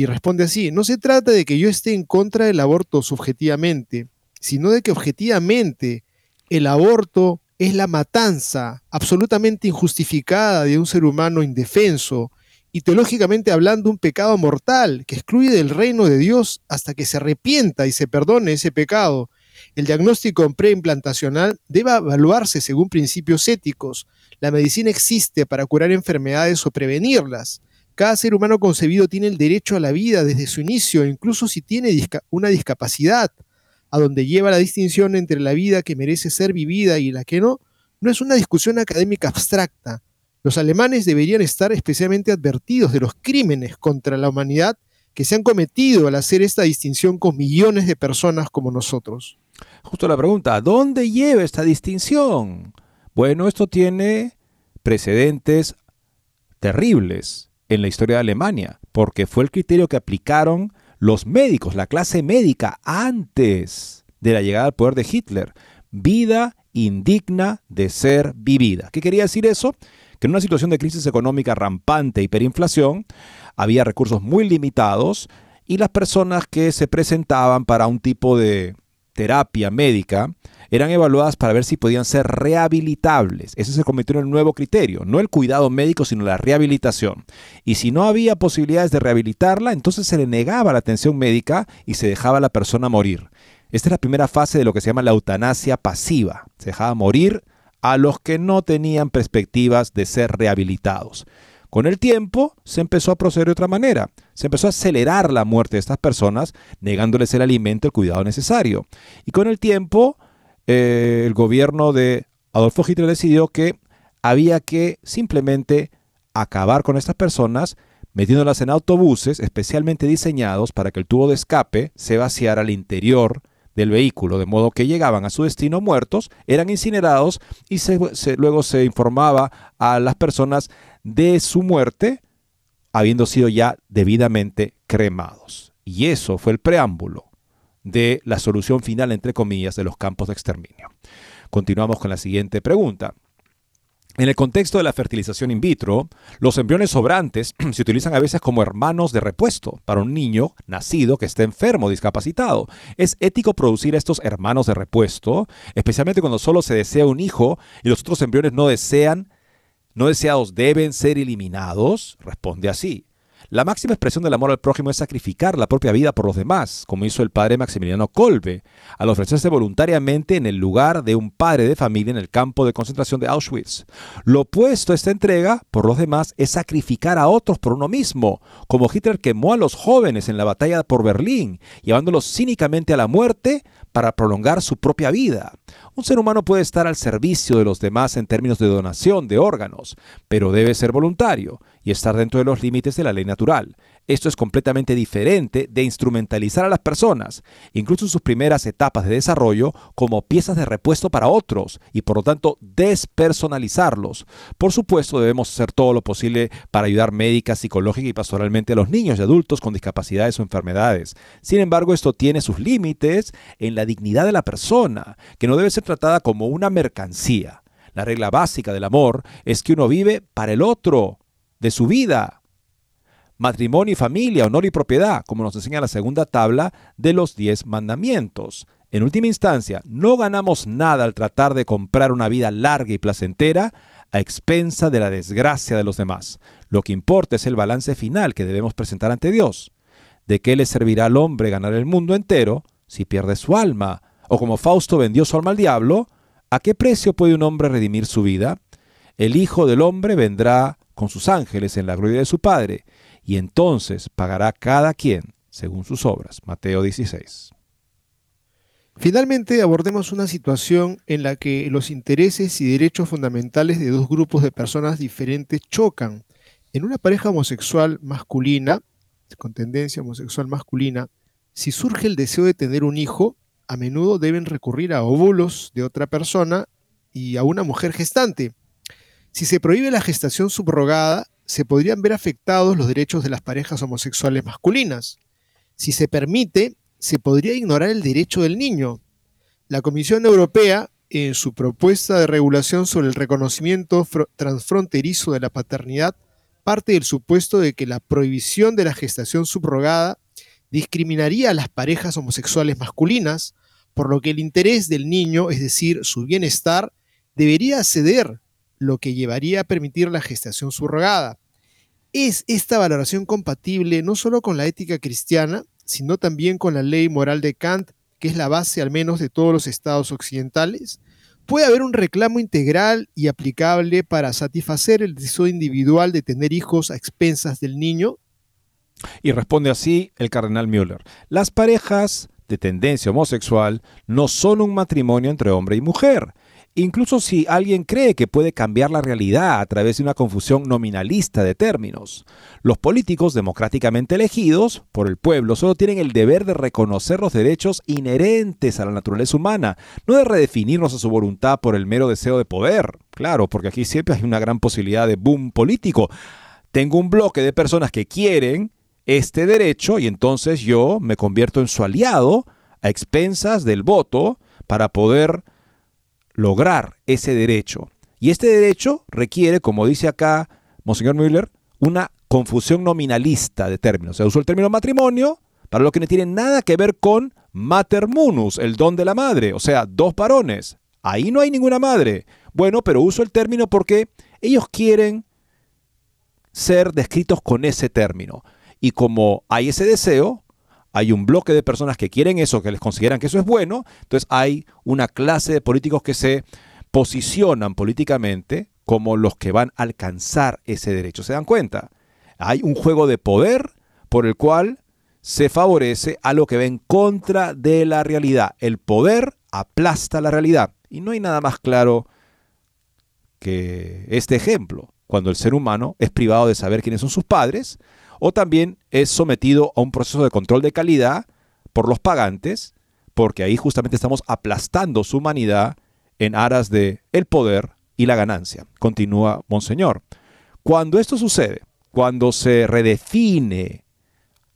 y responde así, no se trata de que yo esté en contra del aborto subjetivamente, sino de que objetivamente el aborto es la matanza absolutamente injustificada de un ser humano indefenso y teológicamente hablando un pecado mortal que excluye del reino de Dios hasta que se arrepienta y se perdone ese pecado. El diagnóstico preimplantacional debe evaluarse según principios éticos. La medicina existe para curar enfermedades o prevenirlas. Cada ser humano concebido tiene el derecho a la vida desde su inicio, incluso si tiene una discapacidad, a donde lleva la distinción entre la vida que merece ser vivida y la que no, no es una discusión académica abstracta. Los alemanes deberían estar especialmente advertidos de los crímenes contra la humanidad que se han cometido al hacer esta distinción con millones de personas como nosotros. Justo la pregunta, ¿dónde lleva esta distinción? Bueno, esto tiene precedentes terribles en la historia de Alemania, porque fue el criterio que aplicaron los médicos, la clase médica, antes de la llegada al poder de Hitler. Vida indigna de ser vivida. ¿Qué quería decir eso? Que en una situación de crisis económica rampante, hiperinflación, había recursos muy limitados y las personas que se presentaban para un tipo de terapia médica eran evaluadas para ver si podían ser rehabilitables. Ese se convirtió en el nuevo criterio, no el cuidado médico, sino la rehabilitación. Y si no había posibilidades de rehabilitarla, entonces se le negaba la atención médica y se dejaba a la persona morir. Esta es la primera fase de lo que se llama la eutanasia pasiva. Se dejaba morir a los que no tenían perspectivas de ser rehabilitados. Con el tiempo se empezó a proceder de otra manera. Se empezó a acelerar la muerte de estas personas, negándoles el alimento, el cuidado necesario. Y con el tiempo eh, el gobierno de Adolfo Hitler decidió que había que simplemente acabar con estas personas metiéndolas en autobuses especialmente diseñados para que el tubo de escape se vaciara al interior del vehículo, de modo que llegaban a su destino muertos, eran incinerados y luego se informaba a las personas de su muerte, habiendo sido ya debidamente cremados. Y eso fue el preámbulo de la solución final, entre comillas, de los campos de exterminio. Continuamos con la siguiente pregunta. En el contexto de la fertilización in vitro, los embriones sobrantes se utilizan a veces como hermanos de repuesto para un niño nacido que esté enfermo o discapacitado. ¿Es ético producir estos hermanos de repuesto, especialmente cuando solo se desea un hijo y los otros embriones no desean, no deseados deben ser eliminados? Responde así. La máxima expresión del amor al prójimo es sacrificar la propia vida por los demás, como hizo el padre Maximiliano Kolbe, al ofrecerse voluntariamente en el lugar de un padre de familia en el campo de concentración de Auschwitz. Lo opuesto a esta entrega por los demás es sacrificar a otros por uno mismo, como Hitler quemó a los jóvenes en la batalla por Berlín, llevándolos cínicamente a la muerte para prolongar su propia vida. Un ser humano puede estar al servicio de los demás en términos de donación de órganos, pero debe ser voluntario y estar dentro de los límites de la ley natural. Esto es completamente diferente de instrumentalizar a las personas, incluso en sus primeras etapas de desarrollo, como piezas de repuesto para otros y por lo tanto despersonalizarlos. Por supuesto, debemos hacer todo lo posible para ayudar médica, psicológica y pastoralmente a los niños y adultos con discapacidades o enfermedades. Sin embargo, esto tiene sus límites en la dignidad de la persona, que no debe ser tratada como una mercancía. La regla básica del amor es que uno vive para el otro, de su vida, matrimonio y familia, honor y propiedad, como nos enseña la segunda tabla de los diez mandamientos. En última instancia, no ganamos nada al tratar de comprar una vida larga y placentera a expensa de la desgracia de los demás. Lo que importa es el balance final que debemos presentar ante Dios. ¿De qué le servirá al hombre ganar el mundo entero si pierde su alma? O como Fausto vendió su alma al diablo, ¿a qué precio puede un hombre redimir su vida? El Hijo del Hombre vendrá con sus ángeles en la gloria de su Padre, y entonces pagará cada quien según sus obras. Mateo 16. Finalmente abordemos una situación en la que los intereses y derechos fundamentales de dos grupos de personas diferentes chocan. En una pareja homosexual masculina, con tendencia homosexual masculina, si surge el deseo de tener un hijo, a menudo deben recurrir a óvulos de otra persona y a una mujer gestante. Si se prohíbe la gestación subrogada, se podrían ver afectados los derechos de las parejas homosexuales masculinas. Si se permite, se podría ignorar el derecho del niño. La Comisión Europea, en su propuesta de regulación sobre el reconocimiento transfronterizo de la paternidad, parte del supuesto de que la prohibición de la gestación subrogada discriminaría a las parejas homosexuales masculinas, por lo que el interés del niño, es decir, su bienestar, debería ceder lo que llevaría a permitir la gestación subrogada. ¿Es esta valoración compatible no solo con la ética cristiana, sino también con la ley moral de Kant, que es la base al menos de todos los estados occidentales? ¿Puede haber un reclamo integral y aplicable para satisfacer el deseo individual de tener hijos a expensas del niño? Y responde así el cardenal Müller. Las parejas de tendencia homosexual no son un matrimonio entre hombre y mujer, incluso si alguien cree que puede cambiar la realidad a través de una confusión nominalista de términos. Los políticos democráticamente elegidos por el pueblo solo tienen el deber de reconocer los derechos inherentes a la naturaleza humana, no de redefinirnos a su voluntad por el mero deseo de poder. Claro, porque aquí siempre hay una gran posibilidad de boom político. Tengo un bloque de personas que quieren este derecho y entonces yo me convierto en su aliado a expensas del voto para poder lograr ese derecho. Y este derecho requiere, como dice acá Monseñor Müller, una confusión nominalista de términos. Se usó el término matrimonio para lo que no tiene nada que ver con mater munus, el don de la madre, o sea, dos varones. Ahí no hay ninguna madre. Bueno, pero uso el término porque ellos quieren ser descritos con ese término. Y como hay ese deseo, hay un bloque de personas que quieren eso, que les consideran que eso es bueno, entonces hay una clase de políticos que se posicionan políticamente como los que van a alcanzar ese derecho. ¿Se dan cuenta? Hay un juego de poder por el cual se favorece a lo que va en contra de la realidad. El poder aplasta la realidad. Y no hay nada más claro que este ejemplo, cuando el ser humano es privado de saber quiénes son sus padres, o también es sometido a un proceso de control de calidad por los pagantes, porque ahí justamente estamos aplastando su humanidad en aras de el poder y la ganancia. Continúa Monseñor. Cuando esto sucede, cuando se redefine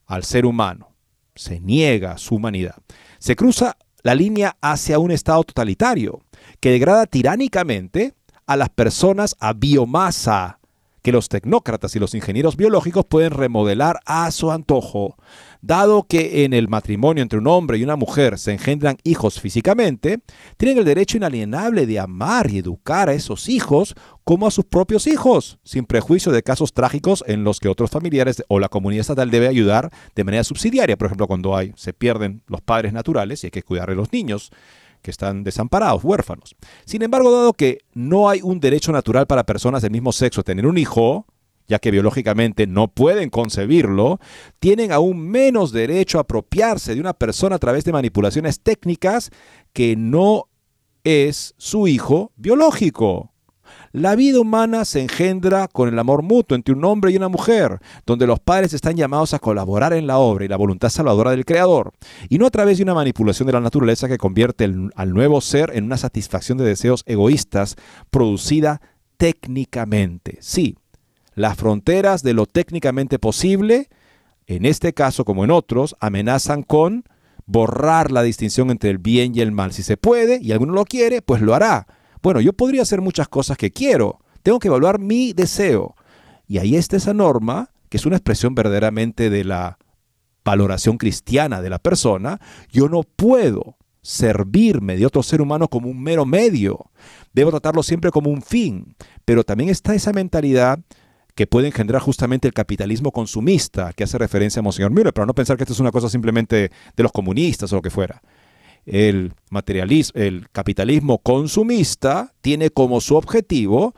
al ser humano, se niega su humanidad, se cruza la línea hacia un estado totalitario que degrada tiránicamente a las personas a biomasa que los tecnócratas y los ingenieros biológicos pueden remodelar a su antojo. Dado que en el matrimonio entre un hombre y una mujer se engendran hijos físicamente, tienen el derecho inalienable de amar y educar a esos hijos como a sus propios hijos, sin prejuicio de casos trágicos en los que otros familiares o la comunidad estatal debe ayudar de manera subsidiaria, por ejemplo, cuando hay, se pierden los padres naturales y hay que cuidar de los niños que están desamparados, huérfanos. Sin embargo, dado que no hay un derecho natural para personas del mismo sexo a tener un hijo, ya que biológicamente no pueden concebirlo, tienen aún menos derecho a apropiarse de una persona a través de manipulaciones técnicas que no es su hijo biológico. La vida humana se engendra con el amor mutuo entre un hombre y una mujer, donde los padres están llamados a colaborar en la obra y la voluntad salvadora del Creador, y no a través de una manipulación de la naturaleza que convierte al nuevo ser en una satisfacción de deseos egoístas producida técnicamente. Sí, las fronteras de lo técnicamente posible, en este caso como en otros, amenazan con borrar la distinción entre el bien y el mal. Si se puede y alguno lo quiere, pues lo hará bueno, yo podría hacer muchas cosas que quiero. Tengo que evaluar mi deseo. Y ahí está esa norma, que es una expresión verdaderamente de la valoración cristiana de la persona. Yo no puedo servirme de otro ser humano como un mero medio. Debo tratarlo siempre como un fin. Pero también está esa mentalidad que puede engendrar justamente el capitalismo consumista, que hace referencia a Monseñor Müller, pero no pensar que esto es una cosa simplemente de los comunistas o lo que fuera el materialismo, el capitalismo consumista tiene como su objetivo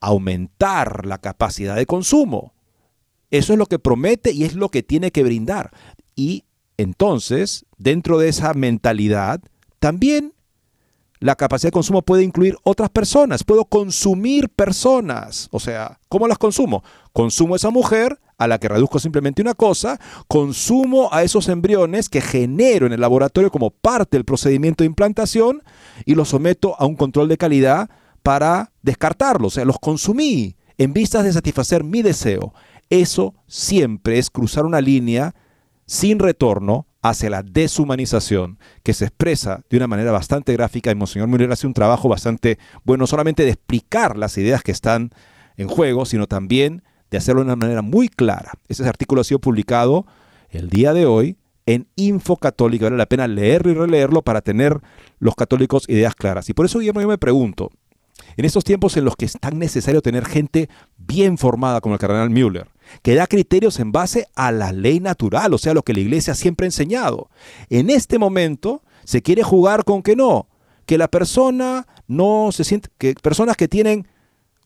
aumentar la capacidad de consumo. Eso es lo que promete y es lo que tiene que brindar. Y entonces, dentro de esa mentalidad, también la capacidad de consumo puede incluir otras personas. Puedo consumir personas. O sea, ¿cómo las consumo? Consumo a esa mujer a la que reduzco simplemente una cosa, consumo a esos embriones que genero en el laboratorio como parte del procedimiento de implantación y los someto a un control de calidad para descartarlos. O sea, los consumí en vistas de satisfacer mi deseo. Eso siempre es cruzar una línea sin retorno hacia la deshumanización, que se expresa de una manera bastante gráfica y Monseñor Müller hace un trabajo bastante bueno, solamente de explicar las ideas que están en juego, sino también de hacerlo de una manera muy clara. Ese artículo ha sido publicado el día de hoy en Info Católica. Vale la pena leerlo y releerlo para tener los católicos ideas claras. Y por eso, yo me pregunto, en estos tiempos en los que es tan necesario tener gente bien formada como el cardenal Müller, que da criterios en base a la ley natural, o sea, lo que la iglesia siempre ha enseñado. En este momento se quiere jugar con que no, que la persona no se siente, que personas que tienen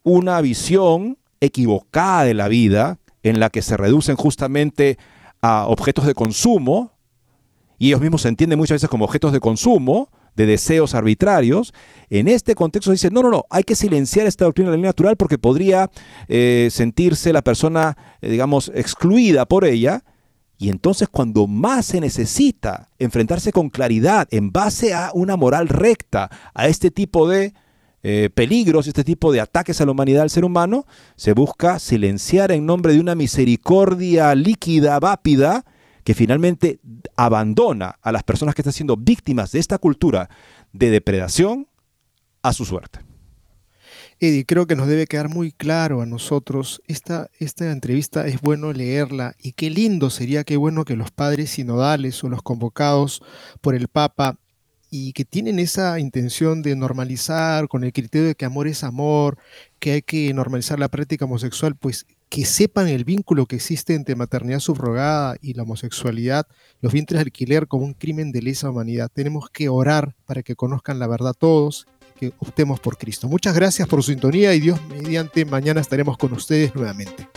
una visión equivocada de la vida, en la que se reducen justamente a objetos de consumo, y ellos mismos se entienden muchas veces como objetos de consumo, de deseos arbitrarios. En este contexto dice, no, no, no, hay que silenciar esta doctrina de la ley natural porque podría eh, sentirse la persona, eh, digamos, excluida por ella. Y entonces cuando más se necesita enfrentarse con claridad en base a una moral recta a este tipo de eh, peligros, este tipo de ataques a la humanidad al ser humano, se busca silenciar en nombre de una misericordia líquida, vápida, que finalmente abandona a las personas que están siendo víctimas de esta cultura de depredación a su suerte. Eddie, creo que nos debe quedar muy claro a nosotros, esta, esta entrevista es bueno leerla y qué lindo sería, qué bueno que los padres sinodales o los convocados por el Papa y que tienen esa intención de normalizar con el criterio de que amor es amor, que hay que normalizar la práctica homosexual, pues que sepan el vínculo que existe entre maternidad subrogada y la homosexualidad, los vientres de alquiler como un crimen de lesa humanidad. Tenemos que orar para que conozcan la verdad todos, que optemos por Cristo. Muchas gracias por su sintonía y Dios mediante mañana estaremos con ustedes nuevamente.